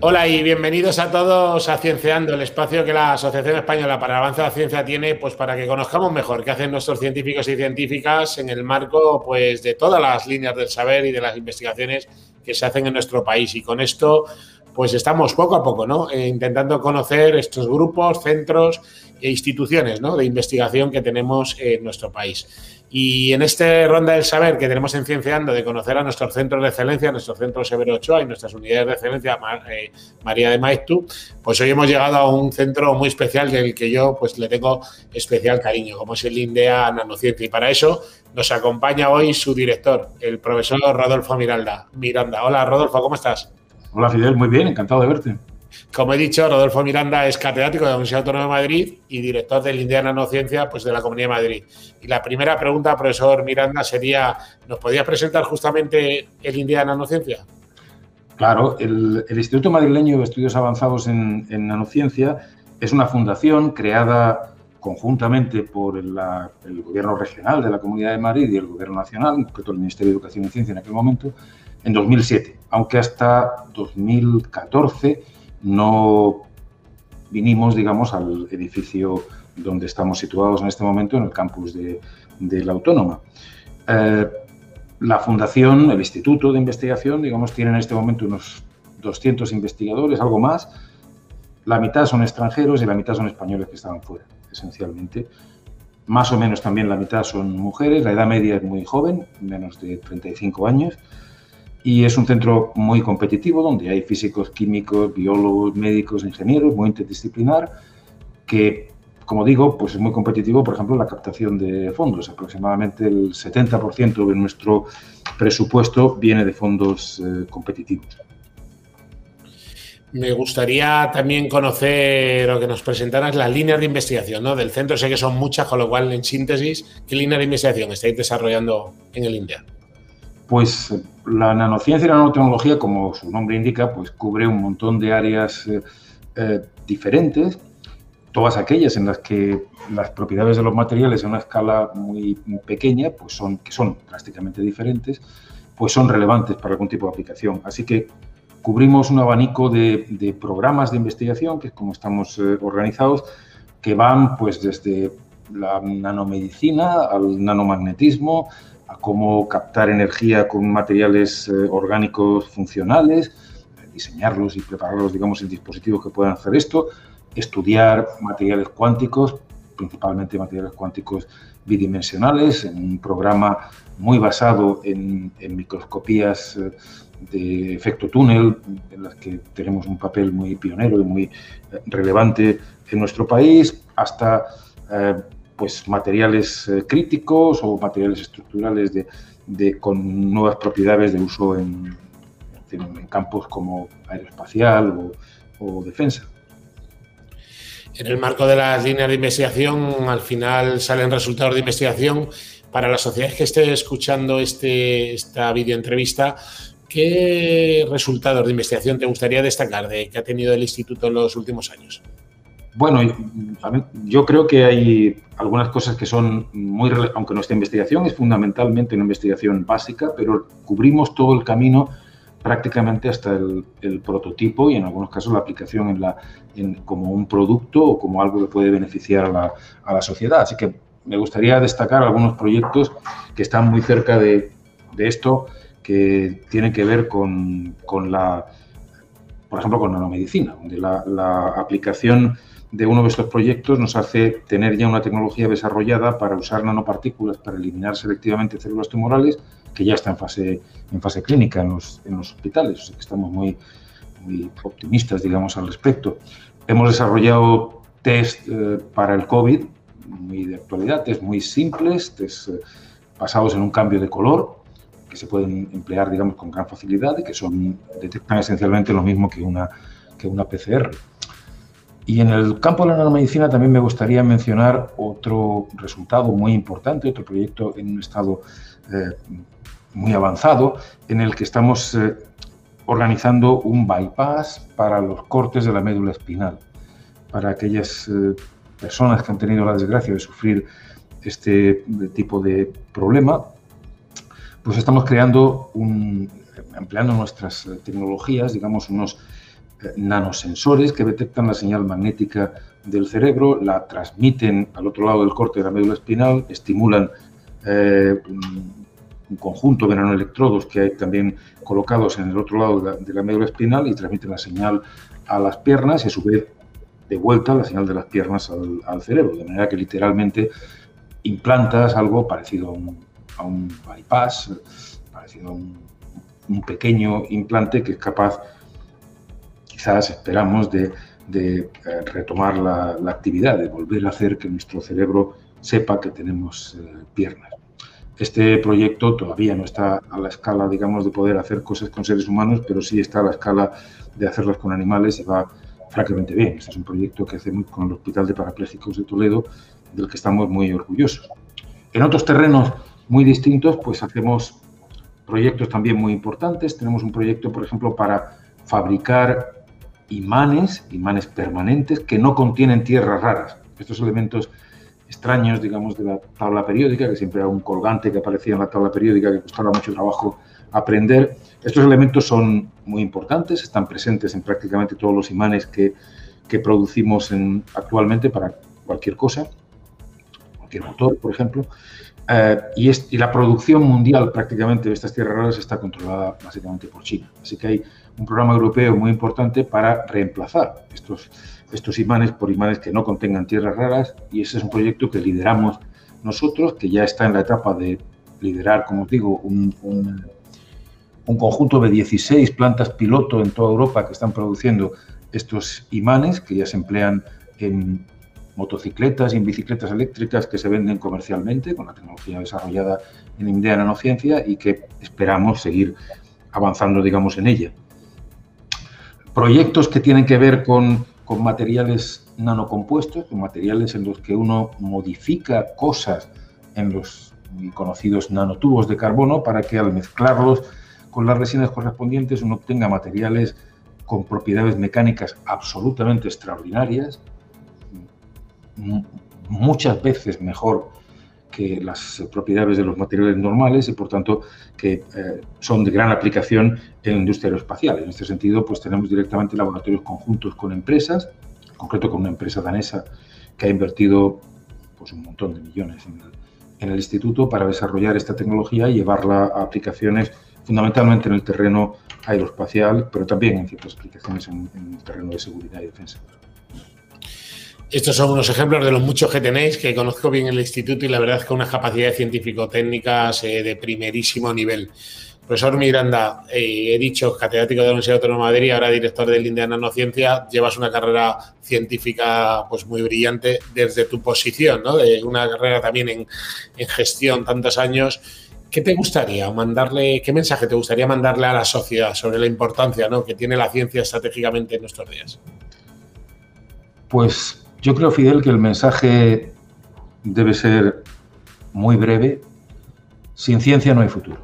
Hola y bienvenidos a todos a Cienciando, el espacio que la Asociación Española para el Avance de la Ciencia tiene pues para que conozcamos mejor qué hacen nuestros científicos y científicas en el marco pues de todas las líneas del saber y de las investigaciones que se hacen en nuestro país. Y con esto pues estamos poco a poco, ¿no? Eh, intentando conocer estos grupos, centros e instituciones, ¿no? De investigación que tenemos en nuestro país. Y en esta ronda del saber que tenemos en Cienciando de conocer a nuestros centros de excelencia, nuestro centro Severo Ochoa y nuestras unidades de excelencia eh, María de Maeztu, pues hoy hemos llegado a un centro muy especial del que yo pues le tengo especial cariño, como es el INDEA Nanociencia. Y para eso nos acompaña hoy su director, el profesor Rodolfo Miranda. Miranda. Hola Rodolfo, ¿cómo estás? Hola Fidel, muy bien, encantado de verte. Como he dicho, Rodolfo Miranda es catedrático de la Universidad Autónoma de Madrid y director del INDEA Nanociencia pues, de la Comunidad de Madrid. Y la primera pregunta, profesor Miranda, sería, ¿nos podías presentar justamente el INDEA Nanociencia? Claro, el, Instituto Madrileño de Estudios Avanzados en, Nanociencia es una fundación creada conjuntamente por el, Gobierno regional de la Comunidad de Madrid y el Gobierno nacional, en concreto el Ministerio de Educación y Ciencia en aquel momento, en 2007, aunque hasta 2014 no vinimos, digamos, al edificio donde estamos situados en este momento, en el campus de, la Autónoma. Eh, la fundación, el instituto de investigación, digamos, tiene en este momento unos 200 investigadores, algo más. La mitad son extranjeros y la mitad son españoles que estaban fuera, esencialmente. Más o menos también la mitad son mujeres, la edad media es muy joven, menos de 35 años y es un centro muy competitivo donde hay físicos, químicos, biólogos, médicos, ingenieros, muy interdisciplinar, que, como digo, pues es muy competitivo, por ejemplo, la captación de fondos. Aproximadamente el 70% de nuestro presupuesto viene de fondos eh, competitivos. Me gustaría también conocer o que nos presentaras las líneas de investigación ¿no? del centro. Sé que son muchas, con lo cual, en síntesis, ¿qué línea de investigación estáis desarrollando en el INDEA? Pues la nanociencia y la nanotecnología, como su nombre indica, pues cubre un montón de áreas eh, eh, diferentes, todas aquellas en las que las propiedades de los materiales a una escala muy, pequeña, pues son, que son drásticamente diferentes, pues son relevantes para algún tipo de aplicación. Así que cubrimos un abanico de, programas de investigación, que es como estamos eh, organizados, que van pues desde la nanomedicina al nanomagnetismo, a cómo captar energía con materiales eh, orgánicos funcionales, diseñarlos y prepararlos, digamos, en dispositivos que puedan hacer esto, estudiar materiales cuánticos, principalmente materiales cuánticos bidimensionales, en un programa muy basado en, microscopías eh, de efecto túnel, en las que tenemos un papel muy pionero y muy eh, relevante en nuestro país, hasta pues, materiales eh, críticos o materiales estructurales de, con nuevas propiedades de uso en, campos como aeroespacial o, defensa. En el marco de las líneas de investigación, al final salen resultados de investigación. Para la sociedad que esté escuchando este, esta videoentrevista, ¿qué resultados de investigación te gustaría destacar de que ha tenido el instituto en los últimos años? Bueno, yo creo que hay algunas cosas que son muy, aunque nuestra investigación es fundamentalmente una investigación básica, pero cubrimos todo el camino prácticamente hasta el, prototipo y en algunos casos la aplicación en la, como un producto o como algo que puede beneficiar a la, sociedad. Así que me gustaría destacar algunos proyectos que están muy cerca de, esto, que tienen que ver con, la, por ejemplo, con nanomedicina, donde la, la aplicación de uno de estos proyectos nos hace tener ya una tecnología desarrollada para usar nanopartículas para eliminar selectivamente células tumorales, que ya está en fase, en fase clínica en los, en los hospitales. estamos muy, muy optimistas, digamos, al respecto. Hemos desarrollado test eh, para el COVID, muy de actualidad, test muy simples, test eh, basados en un cambio de color, que se pueden emplear, digamos, con gran facilidad y que son, detectan esencialmente lo mismo que una, que una PCR. Y en el campo de la nanomedicina también me gustaría mencionar otro resultado muy importante, otro proyecto en un estado eh, muy avanzado, en el que estamos eh, organizando un bypass para los cortes de la médula espinal, para aquellas eh, personas que han tenido la desgracia de sufrir este tipo de problema, pues estamos creando un, empleando nuestras tecnologías, digamos, unos nanosensores que detectan la señal magnética del cerebro, la transmiten al otro lado del corte de la médula espinal, estimulan eh, un conjunto de nanoelectrodos que hay también colocados en el otro lado de la, médula espinal y transmiten la señal a las piernas y a su vez de vuelta la señal de las piernas al, cerebro, de manera que literalmente implantas algo parecido a un, bypass, parecido a un, pequeño implante que es capaz, quizás esperamos, de, eh, retomar la, actividad, de volver a hacer que nuestro cerebro sepa que tenemos eh, piernas. Este proyecto todavía no está a la escala, digamos, de poder hacer cosas con seres humanos, pero sí está a la escala de hacerlas con animales y va francamente bien. Este es un proyecto que hacemos con el Hospital de Parapléjicos de Toledo, del que estamos muy orgullosos. En otros terrenos muy distintos, pues hacemos proyectos también muy importantes. Tenemos un proyecto, por ejemplo, para fabricar imanes, imanes permanentes, que no contienen tierras raras. Estos elementos extraños, digamos, de la tabla periódica, que siempre era un colgante que aparecía en la tabla periódica que costaba mucho trabajo aprender. Estos elementos son muy importantes, están presentes en prácticamente todos los imanes que, que producimos en, actualmente para cualquier cosa, cualquier motor, por ejemplo. Eh, y, y, la producción mundial prácticamente de estas tierras raras está controlada básicamente por China. Así que hay un programa europeo muy importante para reemplazar estos imanes por imanes que no contengan tierras raras y ese es un proyecto que lideramos nosotros, que ya está en la etapa de liderar, como os digo, un, un, conjunto de 16 plantas piloto en toda Europa que están produciendo estos imanes que ya se emplean en motocicletas y en bicicletas eléctricas que se venden comercialmente con la tecnología desarrollada en IMDEA Nanociencia y que esperamos seguir avanzando, digamos, en ella. Proyectos que tienen que ver con con materiales nanocompuestos, con materiales en los que uno modifica cosas en los conocidos nanotubos de carbono para que al mezclarlos con las resinas correspondientes uno obtenga materiales con propiedades mecánicas absolutamente extraordinarias, muchas veces mejor que las propiedades de los materiales normales y por tanto que eh, son de gran aplicación en la industria aeroespacial. En este sentido, pues tenemos directamente laboratorios conjuntos con empresas, en concreto con una empresa danesa que ha invertido pues, un montón de millones en el, instituto para desarrollar esta tecnología y llevarla a aplicaciones fundamentalmente en el terreno aeroespacial, pero también en ciertas aplicaciones en el terreno de seguridad y defensa. Estos son unos ejemplos de los muchos que tenéis, que conozco bien el instituto y la verdad es que unas capacidades científico-técnicas eh, de primerísimo nivel. Profesor Miranda, eh, he dicho catedrático de la Universidad Autónoma de Madrid, ahora director del INDEA Nanociencia, llevas una carrera científica pues muy brillante desde tu posición, ¿no? De una carrera también en, en gestión tantos años. ¿Qué te gustaría mandarle, qué mensaje te gustaría mandarle a la sociedad sobre la importancia ¿no? que tiene la ciencia estratégicamente en nuestros días? Pues yo creo, Fidel, que el mensaje debe ser muy breve. Sin ciencia no hay futuro.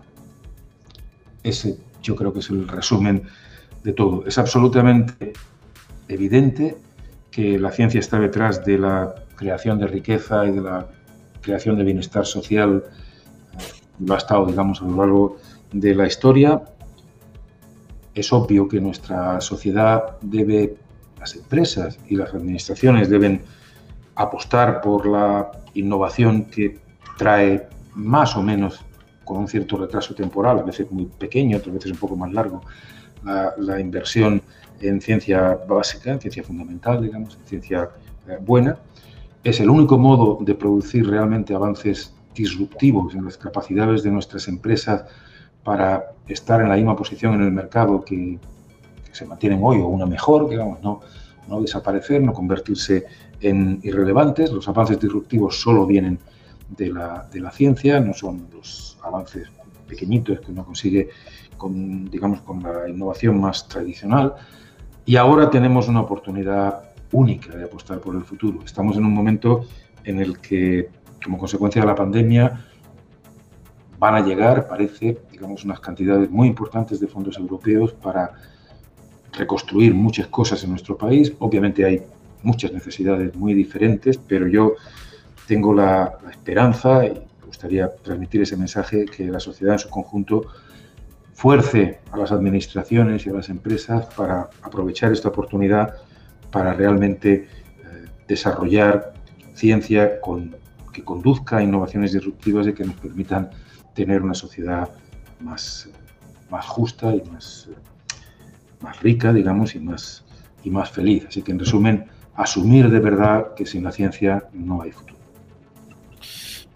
Ese yo creo que es el resumen de todo. Es absolutamente evidente que la ciencia está detrás de la creación de riqueza y de la creación de bienestar social. Lo ha estado, digamos, a lo largo de la historia. Es obvio que nuestra sociedad debe las empresas y las administraciones deben apostar por la innovación que trae más o menos con un cierto retraso temporal, a veces muy pequeño, otras veces un poco más largo, la, inversión en ciencia básica, en ciencia fundamental, digamos, en ciencia eh, buena. Es el único modo de producir realmente avances disruptivos en las capacidades de nuestras empresas para estar en la misma posición en el mercado que, se mantienen hoy o una mejor, digamos, no, no desaparecer, no convertirse en irrelevantes. Los avances disruptivos solo vienen de la, de la ciencia, no son los avances pequeñitos que uno consigue con, digamos, con la innovación más tradicional. Y ahora tenemos una oportunidad única de apostar por el futuro. Estamos en un momento en el que, como consecuencia de la pandemia, van a llegar, parece, digamos, unas cantidades muy importantes de fondos europeos para reconstruir muchas cosas en nuestro país. Obviamente hay muchas necesidades muy diferentes, pero yo tengo la, esperanza y me gustaría transmitir ese mensaje que la sociedad en su conjunto fuerce a las administraciones y a las empresas para aprovechar esta oportunidad para realmente eh, desarrollar ciencia que conduzca a innovaciones disruptivas y que nos permitan tener una sociedad más, más justa y más, más rica, digamos, y más, y más feliz. Así que, en resumen, asumir de verdad que sin la ciencia no hay futuro.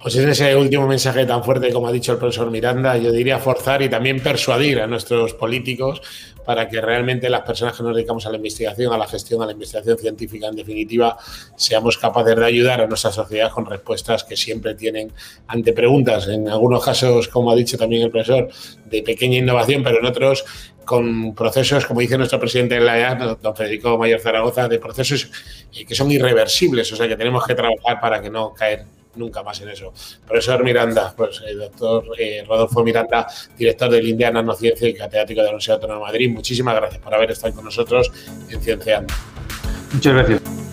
Pues en ese último mensaje tan fuerte como ha dicho el profesor Miranda, yo diría forzar y también persuadir a nuestros políticos para que realmente las personas que nos dedicamos a la investigación, a la gestión, a la investigación científica, en definitiva, seamos capaces de ayudar a nuestra sociedad con respuestas que siempre tienen ante preguntas, en algunos casos, como ha dicho también el profesor, de pequeña innovación, pero en otros con procesos, como dice nuestro presidente de la EA, don Federico Mayor Zaragoza, de procesos que son irreversibles, o sea que tenemos que trabajar para que no caer nunca más en eso. Profesor Miranda, pues el eh, doctor eh, Rodolfo Miranda, director del Indiana Nanociencia y catedrático de la Universidad Autónoma de Madrid, muchísimas gracias por haber estado con nosotros en Cienciando. Muchas gracias.